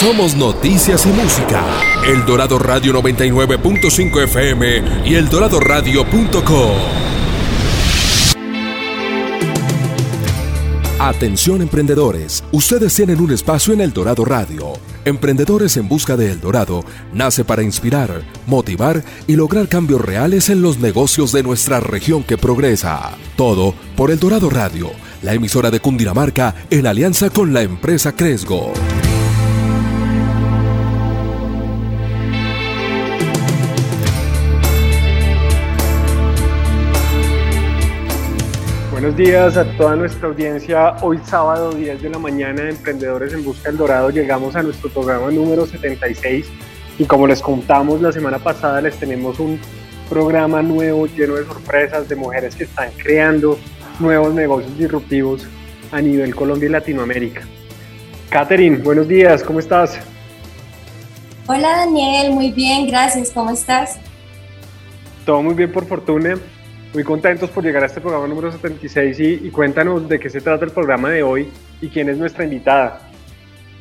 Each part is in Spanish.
Somos noticias y música. El Dorado Radio 99.5 FM y El eldoradoradio.com. Atención emprendedores, ustedes tienen un espacio en El Dorado Radio. Emprendedores en Busca de El Dorado nace para inspirar, motivar y lograr cambios reales en los negocios de nuestra región que progresa. Todo por El Dorado Radio, la emisora de Cundinamarca en alianza con la empresa Cresgo. Buenos días a toda nuestra audiencia. Hoy sábado 10 de la mañana de Emprendedores en Busca del Dorado llegamos a nuestro programa número 76 y como les contamos la semana pasada les tenemos un programa nuevo lleno de sorpresas de mujeres que están creando nuevos negocios disruptivos a nivel Colombia y Latinoamérica. Catherine, buenos días, ¿cómo estás? Hola Daniel, muy bien, gracias, ¿cómo estás? Todo muy bien por fortuna. Muy contentos por llegar a este programa número 76 y, cuéntanos de qué se trata el programa de hoy y quién es nuestra invitada.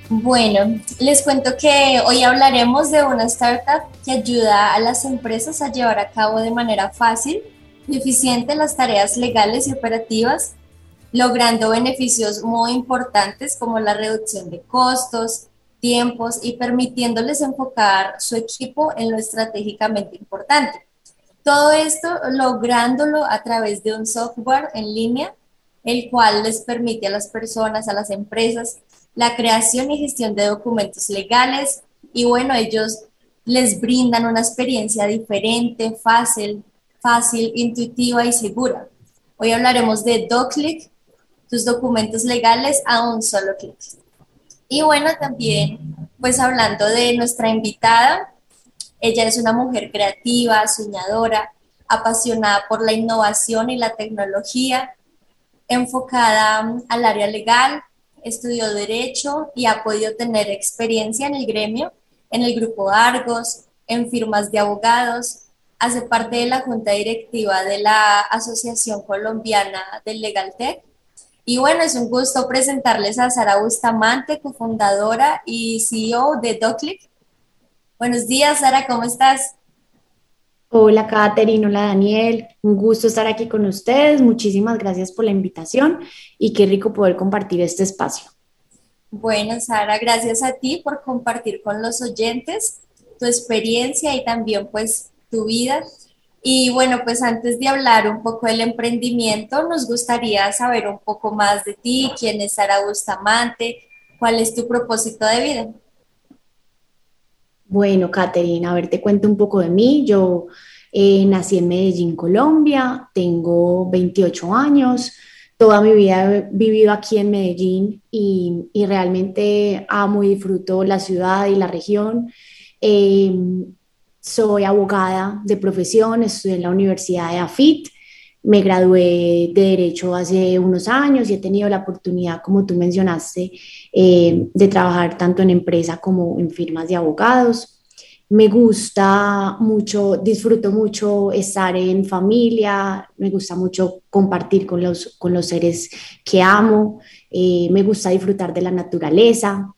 Bueno, les cuento que hoy hablaremos de una startup que ayuda a las empresas a llevar a cabo de manera fácil y eficiente las tareas legales y operativas, logrando beneficios muy importantes como la reducción de costos, tiempos y permitiéndoles enfocar su equipo en lo estratégicamente importante. Todo esto lográndolo a través de un software en línea, el cual les permite a las personas, a las empresas, la creación y gestión de documentos legales y bueno, ellos les brindan una experiencia diferente, fácil, fácil, intuitiva y segura. Hoy hablaremos de DocClick, tus documentos legales a un solo clic. Y bueno, también pues hablando de nuestra invitada, ella es una mujer creativa, soñadora, apasionada por la innovación y la tecnología, enfocada mm, al área legal, estudió derecho y ha podido tener experiencia en el gremio, en el grupo Argos, en firmas de abogados, hace parte de la junta directiva de la Asociación Colombiana del Legal Tech. Y bueno, es un gusto presentarles a Sara Bustamante, cofundadora y CEO de DocClick, Buenos días, Sara, ¿cómo estás? Hola, Katherine, hola, Daniel. Un gusto estar aquí con ustedes. Muchísimas gracias por la invitación y qué rico poder compartir este espacio. Bueno, Sara, gracias a ti por compartir con los oyentes tu experiencia y también pues tu vida. Y bueno, pues antes de hablar un poco del emprendimiento, nos gustaría saber un poco más de ti, quién es Sara Bustamante, cuál es tu propósito de vida. Bueno, Caterina, a ver, te cuento un poco de mí. Yo eh, nací en Medellín, Colombia, tengo 28 años, toda mi vida he vivido aquí en Medellín y, realmente amo y disfruto la ciudad y la región. Em, soy abogada de profesión, estudié en la Universidad de AFIT me gradué de Derecho hace unos años y he tenido la oportunidad, como tú mencionaste, eh, de trabajar tanto en empresa como en firmas de abogados. Me gusta mucho, disfruto mucho estar en familia, me gusta mucho compartir con los, con los seres que amo, eh, me gusta disfrutar de la naturaleza,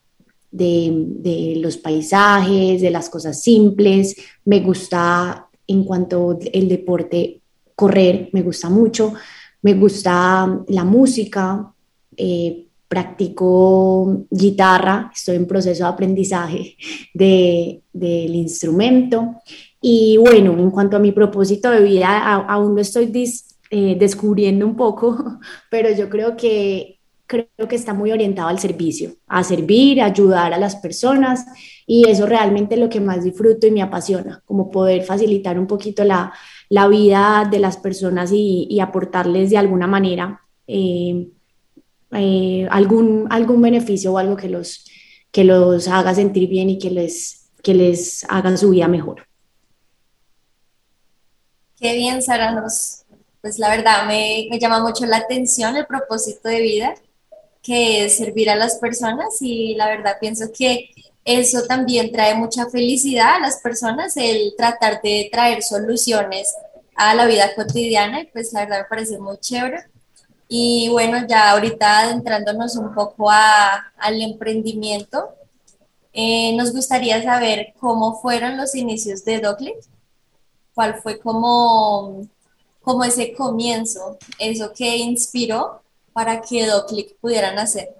de, de, los paisajes, de las cosas simples, me gusta en cuanto el deporte correr, me gusta mucho, me gusta la música, eh, practico guitarra, estoy en proceso de aprendizaje del instrumento. Y bueno, en cuanto a mi propósito de vida, aún lo estoy eh, descubriendo un poco, pero yo creo que, creo que está muy orientado al servicio, a servir, a ayudar a las personas y eso realmente es lo que más disfruto y me apasiona, como poder facilitar un poquito la, la vida de las personas y, aportarles de alguna manera eh, eh, algún, algún beneficio o algo que los, que los haga sentir bien y que les, que les hagan su vida mejor. Qué bien, Sara, pues la verdad me, me llama mucho la atención el propósito de vida, que es servir a las personas y la verdad pienso que eso también trae mucha felicidad a las personas, el tratar de traer soluciones a la vida cotidiana y pues la verdad me parece muy chévere. Y bueno, ya ahorita adentrándonos un poco a, al emprendimiento, Eh, nos gustaría saber cómo fueron los inicios de Doclet, cuál fue como, como ese comienzo, eso que inspiró para que Doclick pudieran hacer.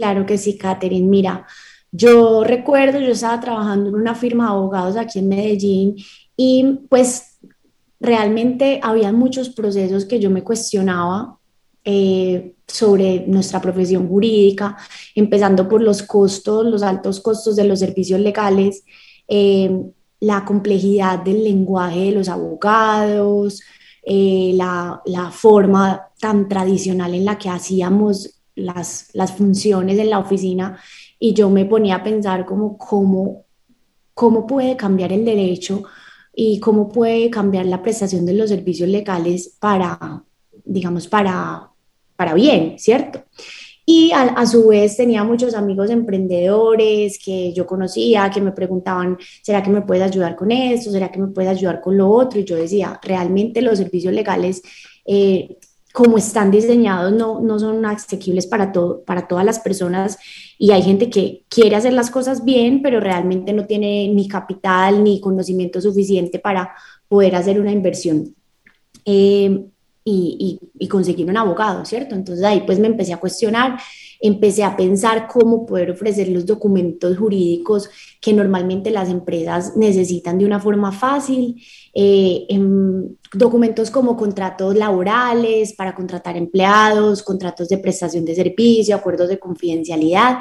Claro que sí, Catherine. Mira, yo recuerdo, yo estaba trabajando en una firma de abogados aquí en Medellín y pues realmente había muchos procesos que yo me cuestionaba eh, sobre nuestra profesión jurídica, empezando por los costos, los altos costos de los servicios legales, eh, la complejidad del lenguaje de los abogados, eh, la, la, forma tan tradicional en la que hacíamos las, las funciones en la oficina y yo me ponía a pensar como cómo, cómo puede cambiar el derecho y cómo puede cambiar la prestación de los servicios legales para, digamos, para, para bien, ¿cierto? Y a, a, su vez tenía muchos amigos emprendedores que yo conocía, que me preguntaban, ¿será que me puedes ayudar con esto? ¿Será que me puedes ayudar con lo otro? Y yo decía, realmente los servicios legales eh, como están diseñados, no, no son asequibles para, todo, para todas las personas y hay gente que quiere hacer las cosas bien, pero realmente no tiene ni capital ni conocimiento suficiente para poder hacer una inversión. Eh, y, y, conseguir un abogado, ¿cierto? Entonces ahí pues me empecé a cuestionar, empecé a pensar cómo poder ofrecer los documentos jurídicos que normalmente las empresas necesitan de una forma fácil, eh, en documentos como contratos laborales para contratar empleados, contratos de prestación de servicio, acuerdos de confidencialidad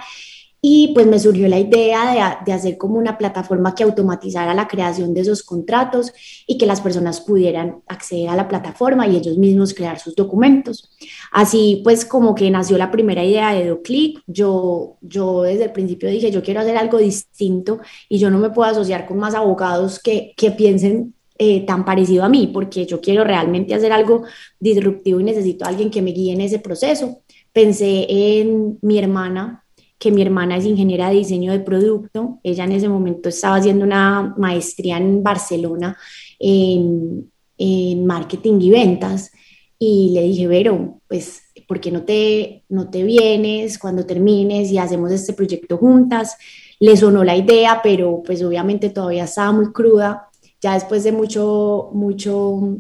y pues me surgió la idea de, hacer como una plataforma que automatizara la creación de esos contratos y que las personas pudieran acceder a la plataforma y ellos mismos crear sus documentos. Así pues como que nació la primera idea de DoClick. Yo, yo desde el principio dije, yo quiero hacer algo distinto y yo no me puedo asociar con más abogados que, que piensen eh, tan parecido a mí, porque yo quiero realmente hacer algo disruptivo y necesito a alguien que me guíe en ese proceso. Pensé en mi hermana, que mi hermana es ingeniera de diseño de producto. Ella en ese momento estaba haciendo una maestría en Barcelona en, en marketing y ventas. Y le dije, Vero, pues, ¿por qué no te, no te vienes cuando termines y hacemos este proyecto juntas? Le sonó la idea, pero pues obviamente todavía estaba muy cruda. Ya después de mucho, mucho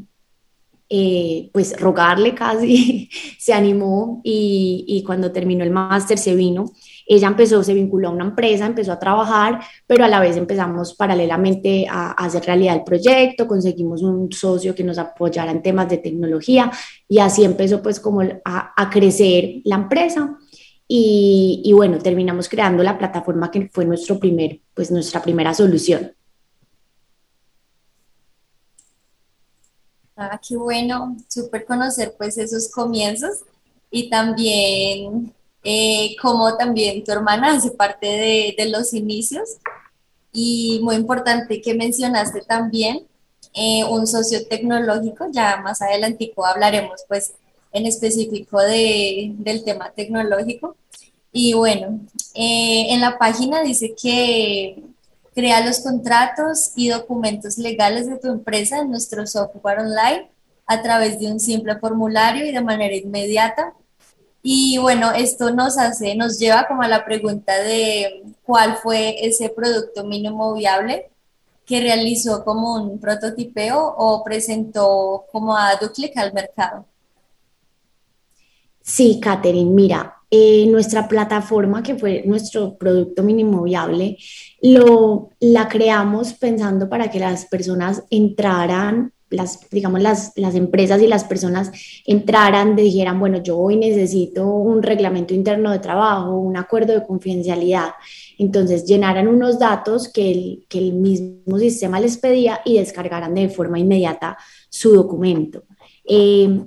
eh, pues rogarle casi, se animó y, y, cuando terminó el máster se vino ella empezó, se vinculó a una empresa, empezó a trabajar, pero a la vez empezamos paralelamente a, hacer realidad el proyecto, conseguimos un socio que nos apoyara en temas de tecnología y así empezó pues como a, crecer la empresa. Y, y, bueno, terminamos creando la plataforma que fue nuestro primer, pues nuestra primera solución. Ah, qué bueno, súper conocer pues esos comienzos y también eh, como también tu hermana hace parte de, de, los inicios. Y muy importante que mencionaste también eh, un socio tecnológico, ya más adelantico hablaremos pues en específico de, del tema tecnológico. Y bueno, eh, en la página dice que crea los contratos y documentos legales de tu empresa en nuestro software online a través de un simple formulario y de manera inmediata y bueno, esto nos hace, nos lleva como a la pregunta de cuál fue ese producto mínimo viable que realizó como un prototipeo o presentó como a Duclick al mercado. Sí, Catherine, mira, eh, nuestra plataforma, que fue nuestro producto mínimo viable, lo, la creamos pensando para que las personas entraran las, digamos, las, las empresas y las personas entraran, dijeran, bueno, yo hoy necesito un reglamento interno de trabajo, un acuerdo de confidencialidad. Entonces llenaran unos datos que el, que el mismo sistema les pedía y descargaran de forma inmediata su documento. Eh,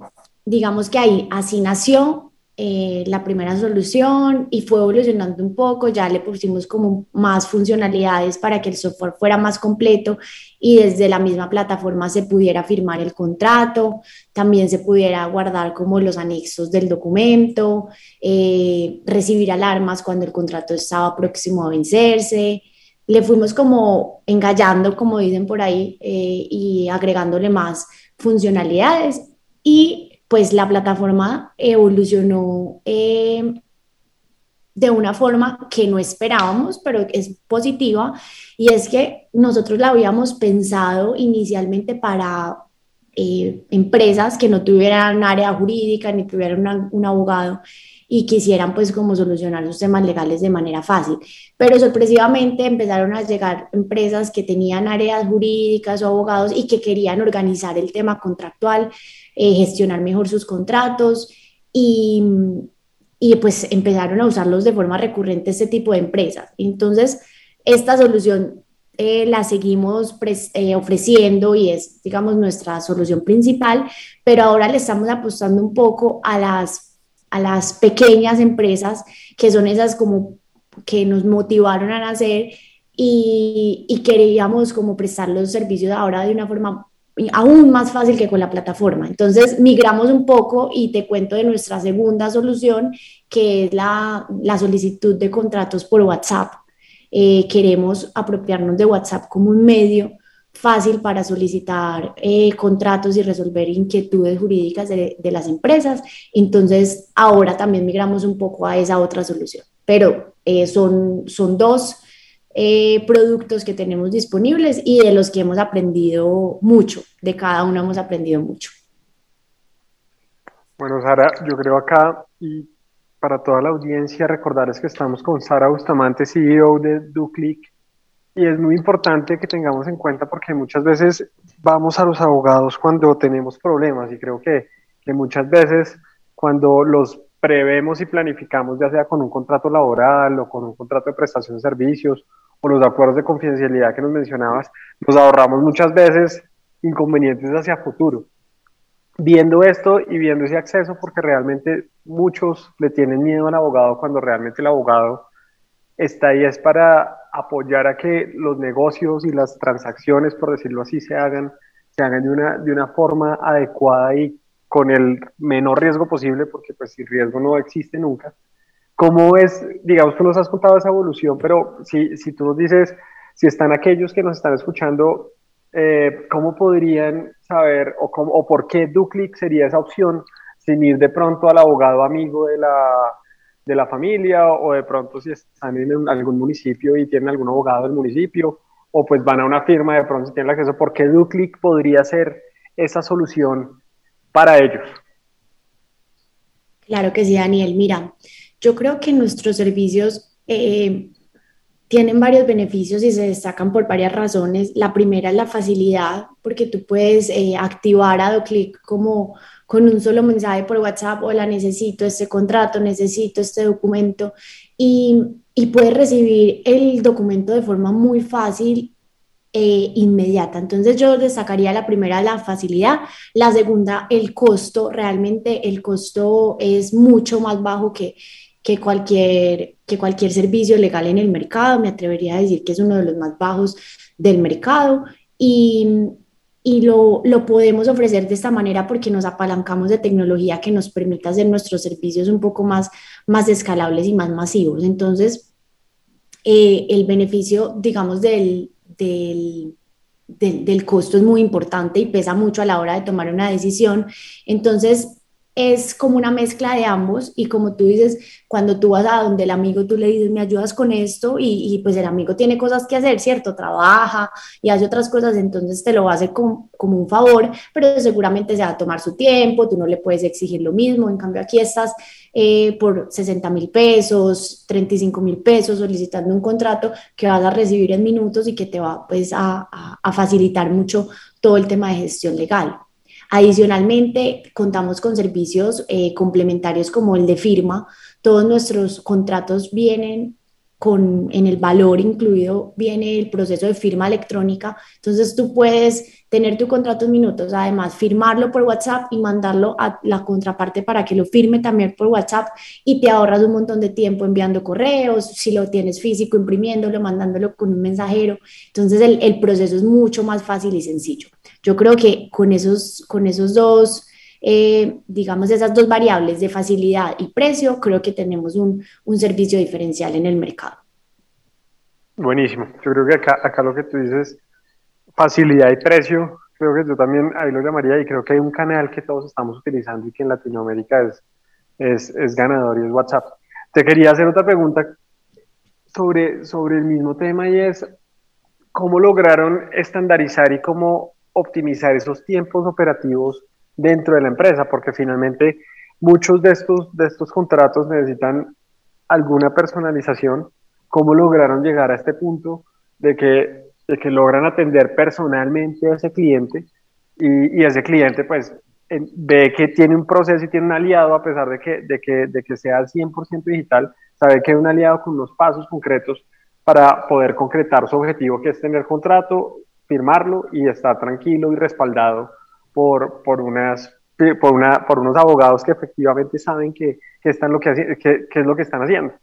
digamos que ahí así nació eh, la primera solución y fue evolucionando un poco, ya le pusimos como más funcionalidades para que el software fuera más completo y desde la misma plataforma se pudiera firmar el contrato, también se pudiera guardar como los anexos del documento, eh, recibir alarmas cuando el contrato estaba próximo a vencerse. Le fuimos como engallando, como dicen por ahí, eh, y agregándole más funcionalidades y pues la plataforma evolucionó eh, de una forma que no esperábamos, pero es positiva, y es que nosotros la habíamos pensado inicialmente para eh, empresas que no tuvieran área jurídica ni tuvieran un abogado y quisieran pues como solucionar sus temas legales de manera fácil. Pero sorpresivamente empezaron a llegar empresas que tenían áreas jurídicas o abogados y que querían organizar el tema contractual, eh, gestionar mejor sus contratos y, y pues empezaron a usarlos de forma recurrente este tipo de empresas. Entonces, esta solución eh, la seguimos eh, ofreciendo y es, digamos, nuestra solución principal, pero ahora le estamos apostando un poco a las, a las pequeñas empresas, que son esas como que nos motivaron a nacer y, queríamos como prestar los servicios ahora de una forma aún más fácil que con la plataforma. Entonces, migramos un poco y te cuento de nuestra segunda solución, que es la, la solicitud de contratos por WhatsApp. Eh, queremos apropiarnos de WhatsApp como un medio fácil para solicitar eh, contratos y resolver inquietudes jurídicas de, las empresas. Entonces, ahora también migramos un poco a esa otra solución. Pero eh, son, son dos productos que tenemos disponibles y de los que hemos aprendido mucho. De cada uno hemos aprendido mucho. Bueno, Sara, yo creo acá, y para toda la audiencia recordarles que estamos con Sara Bustamante, CEO de DuClick, y es muy importante que tengamos en cuenta porque muchas veces vamos a los abogados cuando tenemos problemas y creo que, que muchas veces cuando los prevemos y planificamos, ya sea con un contrato laboral o con un contrato de prestación de servicios o los acuerdos de confidencialidad que nos mencionabas, nos ahorramos muchas veces inconvenientes hacia futuro. Viendo esto y viendo ese acceso, porque realmente muchos le tienen miedo al abogado cuando realmente el abogado está ahí es para apoyar a que los negocios y las transacciones, por decirlo así, se hagan, se hagan de una, de una forma adecuada y con el menor riesgo posible, porque pues el riesgo no existe nunca. ¿Cómo es, digamos, tú nos has contado esa evolución, pero si, si tú nos dices, si están aquellos que nos están escuchando eh, ¿cómo podrían saber o, cómo, o por qué DuClick sería esa opción sin ir de pronto al abogado amigo de la, de la familia o de pronto si están en algún municipio y tienen algún abogado del municipio o pues van a una firma de pronto si tienen acceso, ¿por qué DuClick podría ser esa solución para ellos? Claro que sí, Daniel. Mira, yo creo que nuestros servicios eh, tienen varios beneficios y se destacan por varias razones. La primera es la facilidad, porque tú puedes eh, activar a como con un solo mensaje por WhatsApp, hola, necesito este contrato, necesito este documento, y, y puedes recibir el documento de forma muy fácil e inmediata. Entonces yo destacaría la primera, la facilidad, la segunda, el costo. Realmente el costo es mucho más bajo que, que cualquier, que cualquier servicio legal en el mercado. Me atrevería a decir que es uno de los más bajos del mercado y, y lo, lo, podemos ofrecer de esta manera porque nos apalancamos de tecnología que nos permita hacer nuestros servicios un poco más, más escalables y más masivos. Entonces, eh, el beneficio, digamos, del, del, del, del costo es muy importante y pesa mucho a la hora de tomar una decisión. Entonces, es como una mezcla de ambos y como tú dices, cuando tú vas a donde el amigo, tú le dices, me ayudas con esto y, pues el amigo tiene cosas que hacer, ¿cierto? Trabaja y hace otras cosas, entonces te lo va a hacer como, un favor, pero seguramente se va a tomar su tiempo, tú no le puedes exigir lo mismo, en cambio aquí estás eh, por 60 mil pesos, 35 mil pesos solicitando un contrato que vas a recibir en minutos y que te va pues a, a facilitar mucho todo el tema de gestión legal. Adicionalmente, contamos con servicios eh, complementarios como el de firma. Todos nuestros contratos vienen con, en el valor incluido, viene el proceso de firma electrónica. Entonces tú puedes tener tu contrato en minutos, además firmarlo por WhatsApp y mandarlo a la contraparte para que lo firme también por WhatsApp y te ahorras un montón de tiempo enviando correos, si lo tienes físico, imprimiéndolo, mandándolo con un mensajero. Entonces el, proceso es mucho más fácil y sencillo. Yo creo que con esos, con esos dos, eh, digamos, esas dos variables de facilidad y precio, creo que tenemos un, un, servicio diferencial en el mercado. Buenísimo. Yo creo que acá, acá lo que tú dices, facilidad y precio, creo que yo también ahí lo llamaría y creo que hay un canal que todos estamos utilizando y que en Latinoamérica es, es, es ganador y es WhatsApp. Te quería hacer otra pregunta sobre, sobre el mismo tema y es, ¿cómo lograron estandarizar y cómo optimizar esos tiempos operativos dentro de la empresa? Porque finalmente muchos de estos, de estos contratos necesitan alguna personalización. ¿Cómo lograron llegar a este punto de que, de que logran atender personalmente a ese cliente y, y ese cliente pues ve que tiene un proceso y tiene un aliado a pesar de que, de que, de que sea 100% digital, sabe que hay un aliado con unos pasos concretos para poder concretar su objetivo, que es tener contrato, firmarlo y estar tranquilo y respaldado por, por, unas, por, una, por unos abogados que efectivamente saben que, que están lo que, que, es lo que están haciendo.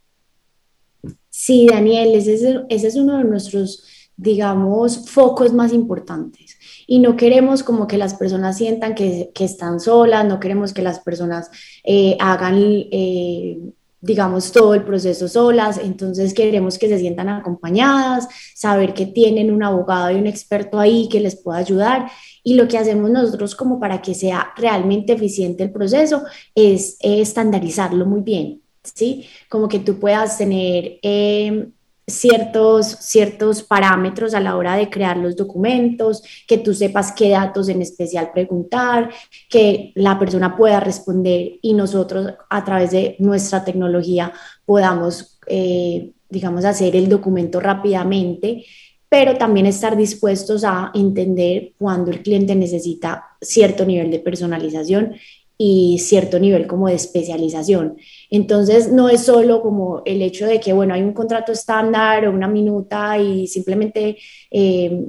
Sí, Daniel, ese es, ese es uno de nuestros, digamos, focos más importantes y no queremos como que las personas sientan que, que están solas, no queremos que las personas eh, hagan, eh, digamos, todo el proceso solas, entonces queremos que se sientan acompañadas, saber que tienen un abogado y un experto ahí que les pueda ayudar. Y lo que hacemos nosotros como para que sea realmente eficiente el proceso es estandarizarlo muy bien, ¿sí? Como que tú puedas tener... Eh, ciertos, ciertos parámetros a la hora de crear los documentos, que tú sepas qué datos en especial preguntar, que la persona pueda responder y nosotros a través de nuestra tecnología podamos, eh, digamos, hacer el documento rápidamente pero también estar dispuestos a entender cuando el cliente necesita cierto nivel de personalización y cierto nivel como de especialización. Entonces, no es solo como el hecho de que, bueno, hay un contrato estándar o una minuta y simplemente eh,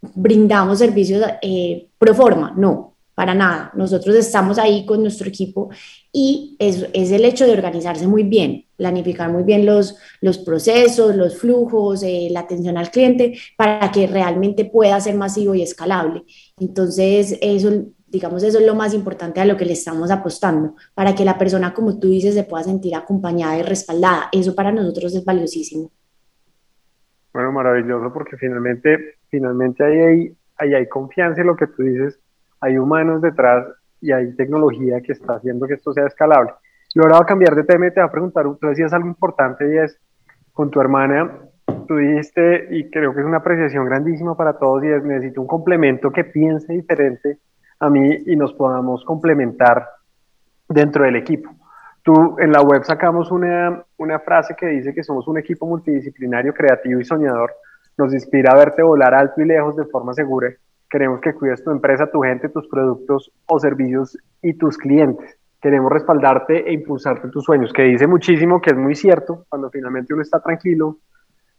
brindamos servicios eh, pro forma, no, para nada. Nosotros estamos ahí con nuestro equipo y es, es el hecho de organizarse muy bien, planificar muy bien los, los procesos, los flujos, eh, la atención al cliente para que realmente pueda ser masivo y escalable. Entonces, eso digamos, eso es lo más importante a lo que le estamos apostando, para que la persona, como tú dices, se pueda sentir acompañada y respaldada. Eso para nosotros es valiosísimo. Bueno, maravilloso, porque finalmente, finalmente ahí hay, ahí hay confianza en lo que tú dices, hay humanos detrás y hay tecnología que está haciendo que esto sea escalable. Y ahora voy a cambiar de tema y te voy a preguntar, tú decías algo importante y es, con tu hermana, tú dijiste, y creo que es una apreciación grandísima para todos, y es, necesito un complemento que piense diferente a mí y nos podamos complementar dentro del equipo. Tú en la web sacamos una, una frase que dice que somos un equipo multidisciplinario, creativo y soñador. Nos inspira a verte volar alto y lejos de forma segura. Queremos que cuides tu empresa, tu gente, tus productos o servicios y tus clientes. Queremos respaldarte e impulsarte tus sueños, que dice muchísimo, que es muy cierto, cuando finalmente uno está tranquilo,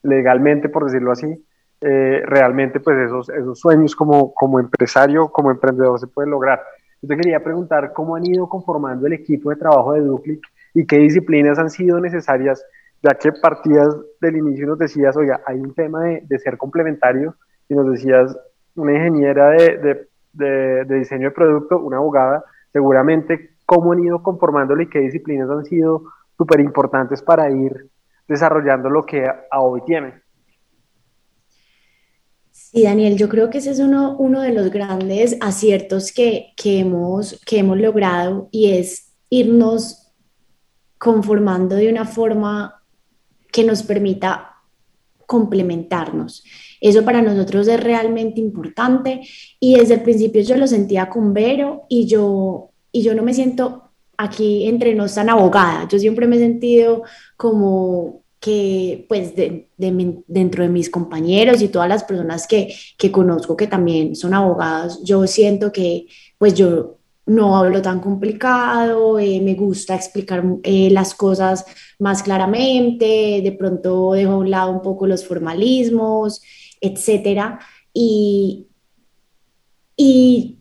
legalmente, por decirlo así, eh, realmente pues esos, esos sueños como, como empresario, como emprendedor se pueden lograr. Yo te quería preguntar cómo han ido conformando el equipo de trabajo de Duclic y qué disciplinas han sido necesarias, ya que partidas del inicio nos decías, oiga, hay un tema de, de ser complementario y nos decías una ingeniera de, de, de, diseño de producto, una abogada, seguramente cómo han ido conformándolo y qué disciplinas han sido súper importantes para ir desarrollando lo que a hoy tienen. Sí, Daniel, yo creo que ese es uno, de los grandes aciertos que, que, hemos, que hemos logrado y es irnos conformando de una forma que nos permita complementarnos. Eso para nosotros es realmente importante y desde el principio yo lo sentía con Vero y yo, y yo no me siento aquí entre nos tan abogada. Yo siempre me he sentido como que pues dentro de mis compañeros y todas las personas que, que, conozco que también son abogados, yo siento que pues yo no hablo tan complicado, eh, me gusta explicar eh, las cosas más claramente, de pronto dejo a un lado un poco los formalismos, etcétera. Y, y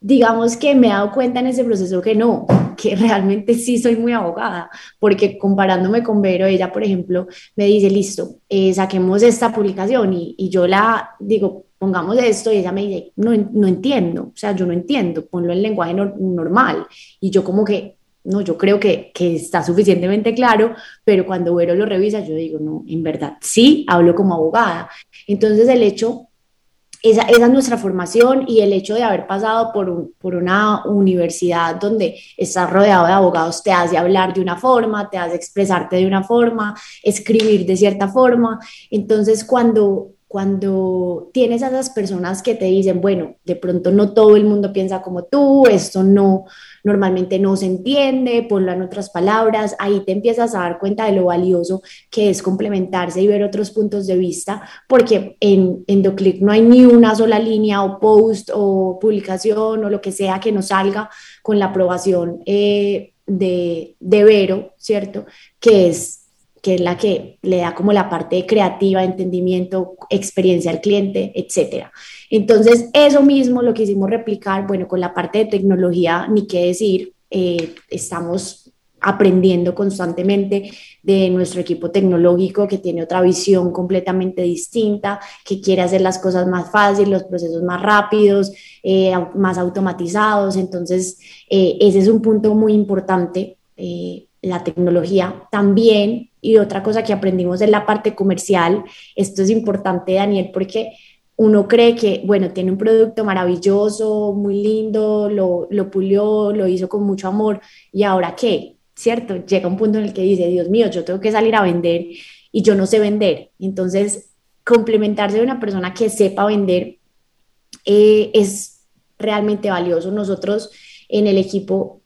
digamos que me he dado cuenta en ese proceso que no, que realmente sí soy muy abogada, porque comparándome con Vero, ella, por ejemplo, me dice, listo, eh, saquemos esta publicación y, y, yo la digo, pongamos esto y ella me dice, no, no entiendo, o sea, yo no entiendo, ponlo en lenguaje normal. Y yo como que, no, yo creo que, que, está suficientemente claro, pero cuando Vero lo revisa, yo digo, no, en verdad, sí, hablo como abogada. Entonces el hecho esa, es nuestra formación y el hecho de haber pasado por, por una universidad donde estás rodeado de abogados te hace hablar de una forma, te hace expresarte de una forma, escribir de cierta forma. Entonces, cuando cuando tienes a esas personas que te dicen, bueno, de pronto no todo el mundo piensa como tú, esto no, normalmente no se entiende, ponlo en otras palabras, ahí te empiezas a dar cuenta de lo valioso que es complementarse y ver otros puntos de vista, porque en EndoClick no hay ni una sola línea o post o publicación o lo que sea que nos salga con la aprobación eh, de, de Vero, ¿cierto? Que es que es la que le da como la parte creativa, entendimiento, experiencia al cliente, etcétera. Entonces, eso mismo lo quisimos replicar, bueno, con la parte de tecnología, ni qué decir, eh, estamos aprendiendo constantemente de nuestro equipo tecnológico que tiene otra visión completamente distinta, que quiere hacer las cosas más fáciles, los procesos más rápidos, eh, más automatizados. Entonces, eh, ese es un punto muy importante la tecnología también. Y otra cosa que aprendimos en la parte comercial, esto es importante, Daniel, porque uno cree que, bueno, tiene un producto maravilloso, muy lindo, lo, lo pulió, lo hizo con mucho amor, y ahora qué, ¿cierto? Llega un punto en el que dice, Dios mío, yo tengo que salir a vender y yo no sé vender. Entonces, complementarse de una persona que sepa vender eh, es realmente valioso. Nosotros en el equipo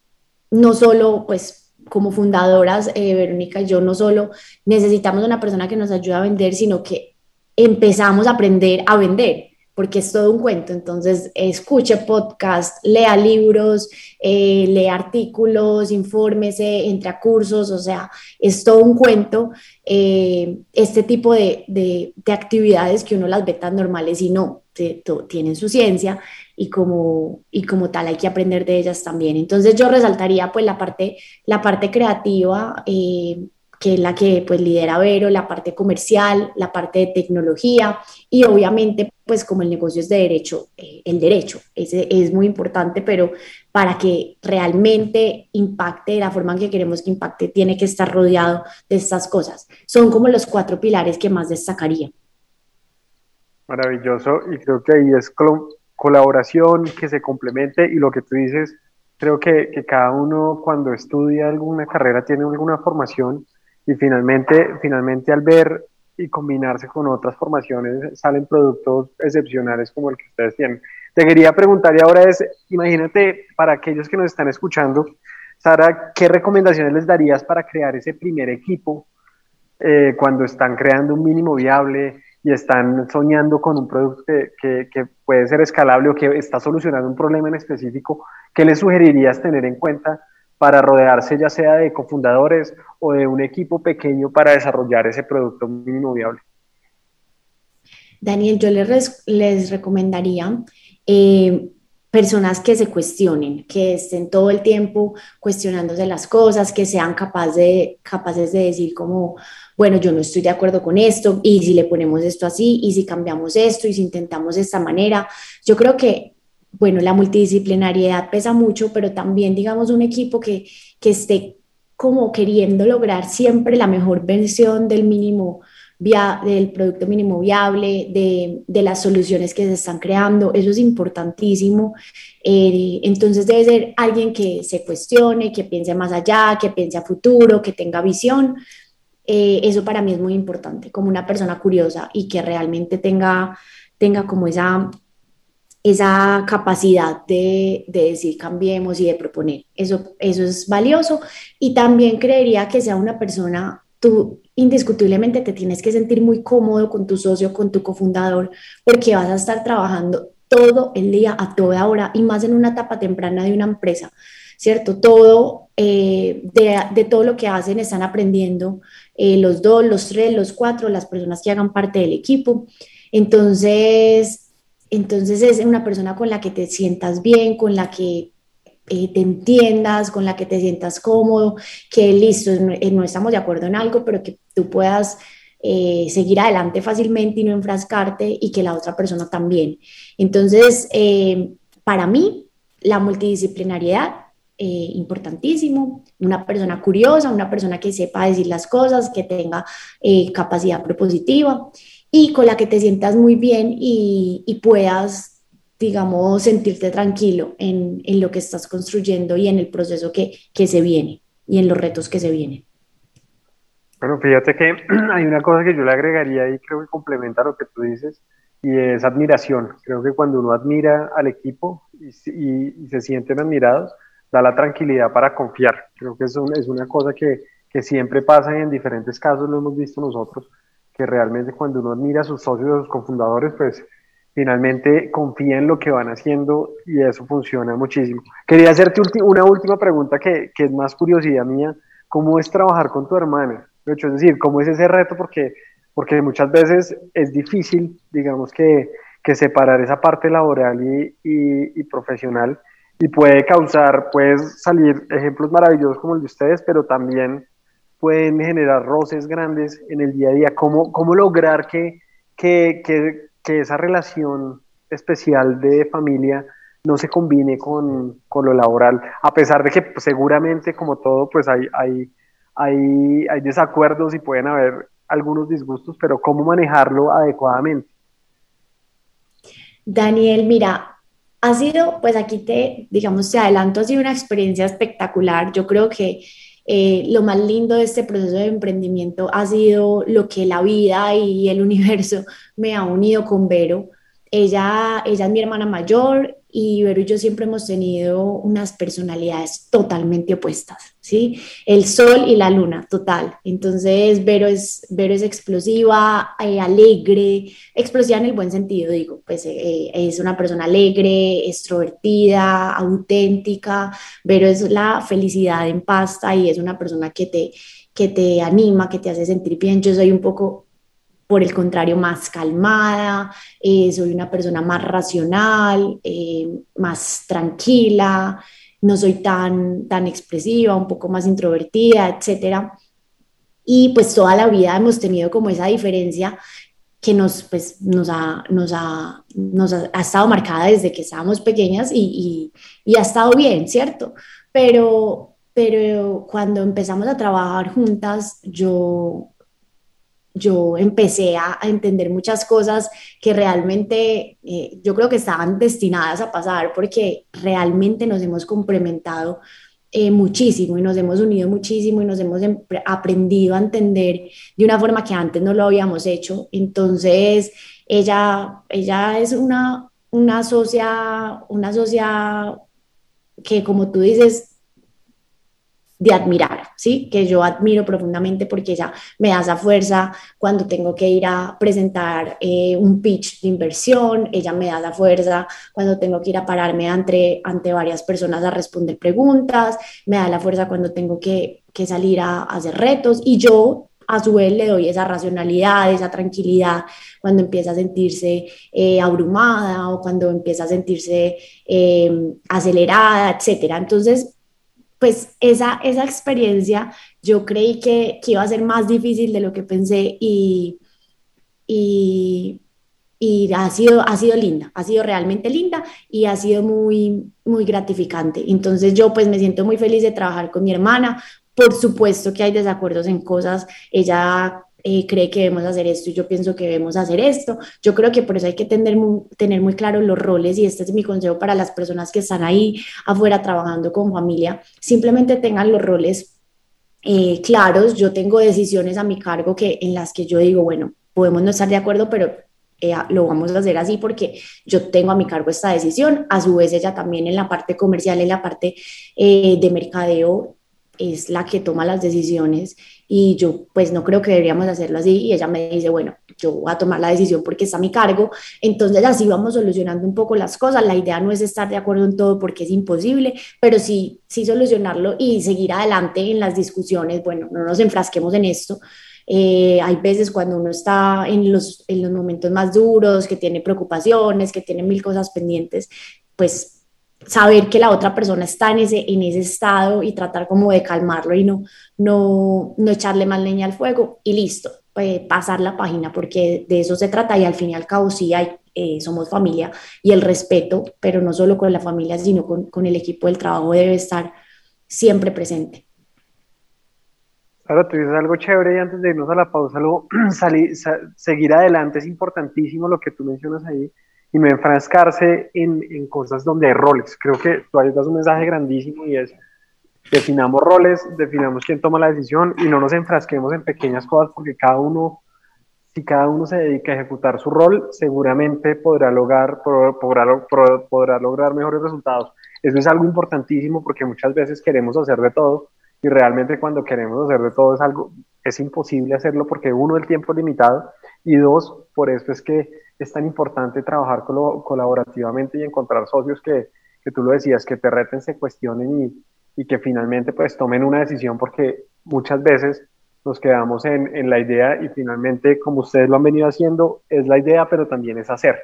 no solo pues como fundadoras, eh, Verónica y yo, no solo necesitamos una persona que nos ayude a vender, sino que empezamos a aprender a vender, porque es todo un cuento. Entonces, escuche podcast, lea libros, eh, lea artículos, infórmese, entre a cursos, o sea, es todo un cuento. Eh, este tipo de, de, de, actividades que uno las ve tan normales y no, tienen su ciencia y como, y como tal hay que aprender de ellas también. Entonces yo resaltaría pues la parte, la parte creativa, eh, que es la que pues lidera Vero, la parte comercial, la parte de tecnología y obviamente pues como el negocio es de derecho, eh, el derecho ese es muy importante, pero para que realmente impacte de la forma en que queremos que impacte, tiene que estar rodeado de estas cosas. Son como los cuatro pilares que más destacaría. Maravilloso, y creo que ahí es colaboración, que se complemente y lo que tú dices, creo que, que, cada uno cuando estudia alguna carrera tiene alguna formación y finalmente, finalmente al ver y combinarse con otras formaciones salen productos excepcionales como el que ustedes tienen. Te quería preguntar y ahora es, imagínate para aquellos que nos están escuchando, Sara, ¿qué recomendaciones les darías para crear ese primer equipo eh, cuando están creando un mínimo viable? Y están soñando con un producto que, que, puede ser escalable o que está solucionando un problema en específico, ¿qué les sugerirías tener en cuenta para rodearse ya sea de cofundadores o de un equipo pequeño para desarrollar ese producto mínimo viable? Daniel, yo les, les recomendaría eh, personas que se cuestionen, que estén todo el tiempo cuestionándose las cosas, que sean capaces de, capaces de decir como, bueno, yo no estoy de acuerdo con esto, y si le ponemos esto así, y si cambiamos esto, y si intentamos de esta manera. Yo creo que, bueno, la multidisciplinariedad pesa mucho, pero también, digamos, un equipo que, que esté como queriendo lograr siempre la mejor versión del mínimo del producto mínimo viable, de, de, las soluciones que se están creando, eso es importantísimo. Eh, entonces debe ser alguien que se cuestione, que piense más allá, que piense a futuro, que tenga visión. Eh, eso para mí es muy importante, como una persona curiosa y que realmente tenga, tenga como esa, esa capacidad de, de, decir cambiemos y de proponer. Eso, eso es valioso. Y también creería que sea una persona, tú indiscutiblemente te tienes que sentir muy cómodo con tu socio, con tu cofundador, porque vas a estar trabajando todo el día, a toda hora, y más en una etapa temprana de una empresa, ¿cierto? Todo, eh, de, de, todo lo que hacen están aprendiendo eh, los dos, los tres, los cuatro, las personas que hagan parte del equipo. Entonces, entonces es una persona con la que te sientas bien, con la que eh, te entiendas, con la que te sientas cómodo, que listo, eh, no, estamos de acuerdo en algo, pero que tú puedas seguir adelante fácilmente y no enfrascarte y que la otra persona también. Entonces, para mí, la multidisciplinariedad, importantísimo, una persona curiosa, una persona que sepa decir las cosas, que tenga capacidad propositiva y con la que te sientas muy bien y, y puedas, digamos, sentirte tranquilo en, en, lo que estás construyendo y en el proceso que, que se viene y en los retos que se vienen. Bueno, fíjate que hay una cosa que yo le agregaría y creo que complementa lo que tú dices, y es admiración. Creo que cuando uno admira al equipo y se sienten admirados, da la tranquilidad para confiar. Creo que eso es una cosa que, que siempre pasa y en diferentes casos lo hemos visto nosotros, que realmente cuando uno admira a sus socios, a sus cofundadores, pues finalmente confía en lo que van haciendo y eso funciona muchísimo. Quería hacerte una última pregunta que, que es más curiosidad mía. ¿Cómo es trabajar con tu hermana? De hecho, es decir, ¿cómo es ese reto? Porque, porque muchas veces es difícil, digamos, que, que separar esa parte laboral y, y, y, profesional y puede causar, puede salir ejemplos maravillosos como el de ustedes, pero también pueden generar roces grandes en el día a día. ¿Cómo, cómo lograr que, que, que, que esa relación especial de familia no se combine con, con, lo laboral? A pesar de que pues, seguramente, como todo, pues hay, hay hay, hay desacuerdos y pueden haber algunos disgustos, pero ¿cómo manejarlo adecuadamente? Daniel, mira, ha sido, pues aquí te, digamos, te adelanto, ha sido una experiencia espectacular. Yo creo que eh, lo más lindo de este proceso de emprendimiento ha sido lo que la vida y el universo me ha unido con Vero. Ella, ella es mi hermana mayor, y Vero y yo siempre hemos tenido unas personalidades totalmente opuestas, ¿sí? El sol y la luna, total. Entonces, Vero es, Vero es explosiva, eh, alegre, explosiva en el buen sentido, digo, pues eh, es una persona alegre, extrovertida, auténtica. Vero es la felicidad en pasta y es una persona que te, que te anima, que te hace sentir bien. Yo soy un poco por el contrario, más calmada, eh, soy una persona más racional, eh, más tranquila, no soy tan, tan expresiva, un poco más introvertida, etc. Y pues toda la vida hemos tenido como esa diferencia que nos, pues, nos, ha, nos, ha, nos ha, estado marcada desde que estábamos pequeñas y, y, y ha estado bien, ¿cierto? Pero, pero cuando empezamos a trabajar juntas, yo yo empecé a, entender muchas cosas que realmente eh, yo creo que estaban destinadas a pasar porque realmente nos hemos complementado eh, muchísimo y nos hemos unido muchísimo y nos hemos aprendido a entender de una forma que antes no lo habíamos hecho. Entonces, ella, ella es una, una socia, una socia que como tú dices, de admirar, ¿sí? Que yo admiro profundamente porque ella me da esa fuerza cuando tengo que ir a presentar eh, un pitch de inversión, ella me da la fuerza cuando tengo que ir a pararme ante, ante varias personas a responder preguntas, me da la fuerza cuando tengo que, que salir a, hacer retos y yo a su vez le doy esa racionalidad, esa tranquilidad cuando empieza a sentirse eh, abrumada o cuando empieza a sentirse eh, acelerada, etcétera. Entonces, pues esa, esa experiencia yo creí que, que, iba a ser más difícil de lo que pensé y, y, y, ha, sido, ha sido linda, ha sido realmente linda y ha sido muy, muy gratificante. Entonces yo pues me siento muy feliz de trabajar con mi hermana. Por supuesto que hay desacuerdos en cosas. Ella eh, cree que debemos hacer esto y yo pienso que debemos hacer esto. Yo creo que por eso hay que tener muy, tener muy claro los roles y este es mi consejo para las personas que están ahí afuera trabajando con familia. Simplemente tengan los roles eh, claros. Yo tengo decisiones a mi cargo que, en las que yo digo, bueno, podemos no estar de acuerdo, pero eh, lo vamos a hacer así porque yo tengo a mi cargo esta decisión. A su vez, ella también en la parte comercial, en la parte de mercadeo, es la que toma las decisiones y yo pues no creo que deberíamos hacerlo así. Y ella me dice, bueno, yo voy a tomar la decisión porque está a mi cargo, entonces así vamos solucionando un poco las cosas, la idea no es estar de acuerdo en todo porque es imposible, pero sí, sí solucionarlo y seguir adelante en las discusiones, bueno, no nos enfrasquemos en esto, eh, hay veces cuando uno está en los, en los momentos más duros, que tiene preocupaciones, que tiene mil cosas pendientes, pues saber que la otra persona está en ese, en ese estado y tratar como de calmarlo y no, no, no echarle más leña al fuego y listo, pues pasar la página porque de eso se trata y al fin y al cabo sí hay, eh, somos familia y el respeto, pero no solo con la familia, sino con, con el equipo del trabajo debe estar siempre presente. Ahora tú dices algo chévere y antes de irnos a la pausa, luego seguir adelante es importantísimo lo que tú mencionas ahí y no enfrascarse en, en cosas donde hay roles. Creo que tú ahí das un mensaje grandísimo y es definamos roles, definamos quién toma la decisión y no nos enfrasquemos en pequeñas cosas porque cada uno, si cada uno se dedica a ejecutar su rol, seguramente podrá lograr, podrá, podrá lograr mejores resultados. Eso es algo importantísimo porque muchas veces queremos hacer de todo y realmente cuando queremos hacer de todo es algo, es imposible hacerlo porque uno, el tiempo es limitado y dos, por eso es que es tan importante trabajar colaborativamente y encontrar socios que, que tú lo decías, que te reten, se cuestionen y, y que finalmente pues tomen una decisión porque muchas veces nos quedamos en, en, la idea y finalmente, como ustedes lo han venido haciendo, es la idea, pero también es hacer.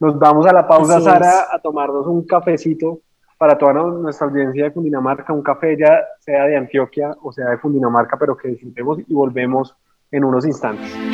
Nos vamos a la pausa, Sara, a tomarnos un cafecito para toda nuestra audiencia de Cundinamarca, un café ya sea de Antioquia o sea de Cundinamarca, pero que disfrutemos y volvemos en unos instantes.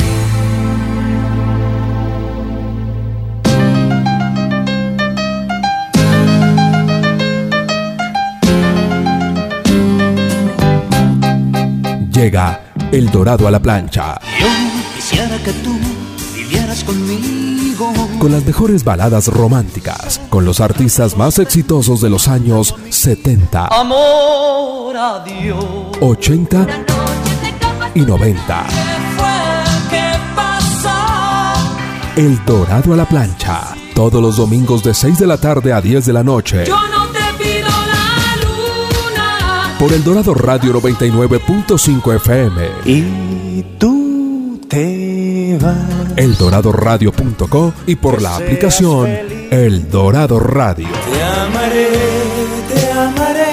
Llega El Dorado a la plancha. Yo quisiera que tú vivieras conmigo. Con las mejores baladas románticas, con los artistas más exitosos de los años 70, Amor a Dios. 80 y 90. El Dorado a la plancha. Todos los domingos de 6 de la tarde a 10 de la noche. Yo no Por el Dorado Radio 99.5 FM. Y tú te vas. eldoradoradio.co y por la aplicación El Dorado Radio. Te amaré, te amaré.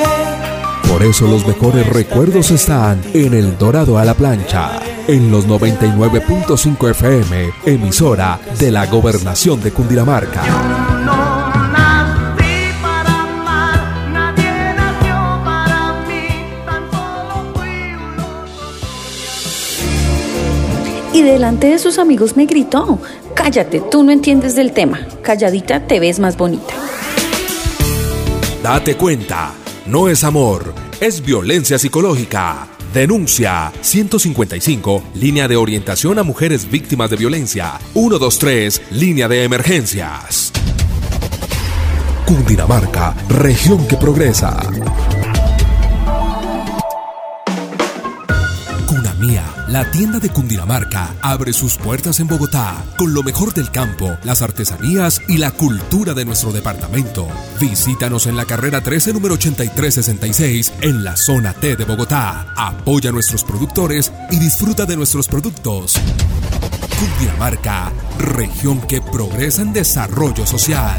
Por eso los mejores recuerdos están en El Dorado a la plancha, en los 99.5 FM, emisora de la Gobernación de Cundinamarca. Delante de sus amigos me gritó, cállate, tú no entiendes del tema, calladita te ves más bonita. Date cuenta, no es amor, es violencia psicológica. Denuncia 155, línea de orientación a mujeres víctimas de violencia. 123, línea de emergencias. Cundinamarca, región que progresa. Cunamía, la tienda de Cundinamarca, abre sus puertas en Bogotá con lo mejor del campo, las artesanías y la cultura de nuestro departamento. Visítanos en la carrera 13, número 8366, en la zona T de Bogotá. Apoya a nuestros productores y disfruta de nuestros productos. Cundinamarca, región que progresa en desarrollo social.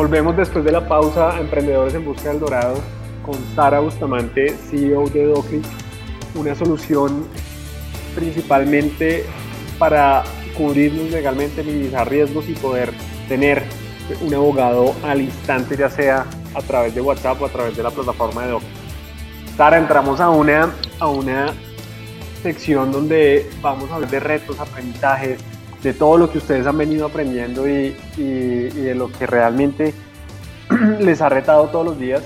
Volvemos después de la pausa a Emprendedores en Busca del Dorado con Sara Bustamante, CEO de Doclic, una solución principalmente para cubrirnos legalmente, minimizar riesgos y poder tener un abogado al instante, ya sea a través de WhatsApp o a través de la plataforma de Doclic. Sara, entramos a una, a una sección donde vamos a hablar de retos, aprendizajes, de todo lo que ustedes han venido aprendiendo y, de lo que realmente les ha retado todos los días.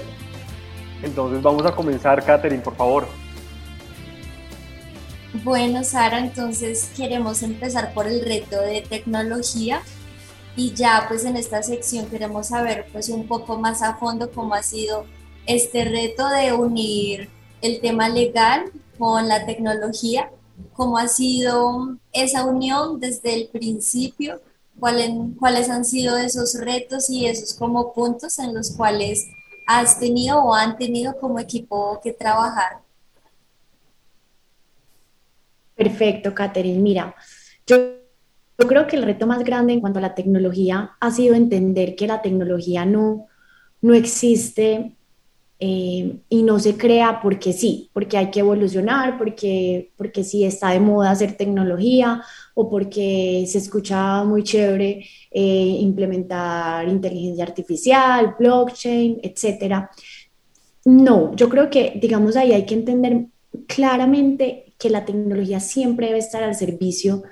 Entonces vamos a comenzar, Katherine, por favor. Bueno, Sara, entonces queremos empezar por el reto de tecnología y ya pues en esta sección queremos saber pues un poco más a fondo cómo ha sido este reto de unir el tema legal con la tecnología ¿Cómo ha sido esa unión desde el principio? ¿Cuáles han sido esos retos y esos como puntos en los cuales has tenido o han tenido como equipo que trabajar? Perfecto, Catherine. Mira, yo, yo creo que el reto más grande en cuanto a la tecnología ha sido entender que la tecnología no, no existe eh, y no se crea porque sí, porque hay que evolucionar, porque, porque sí está de moda hacer tecnología o porque se escucha muy chévere eh, implementar inteligencia artificial, blockchain, etcétera. No, yo creo que, digamos, ahí hay que entender claramente que la tecnología siempre debe estar al servicio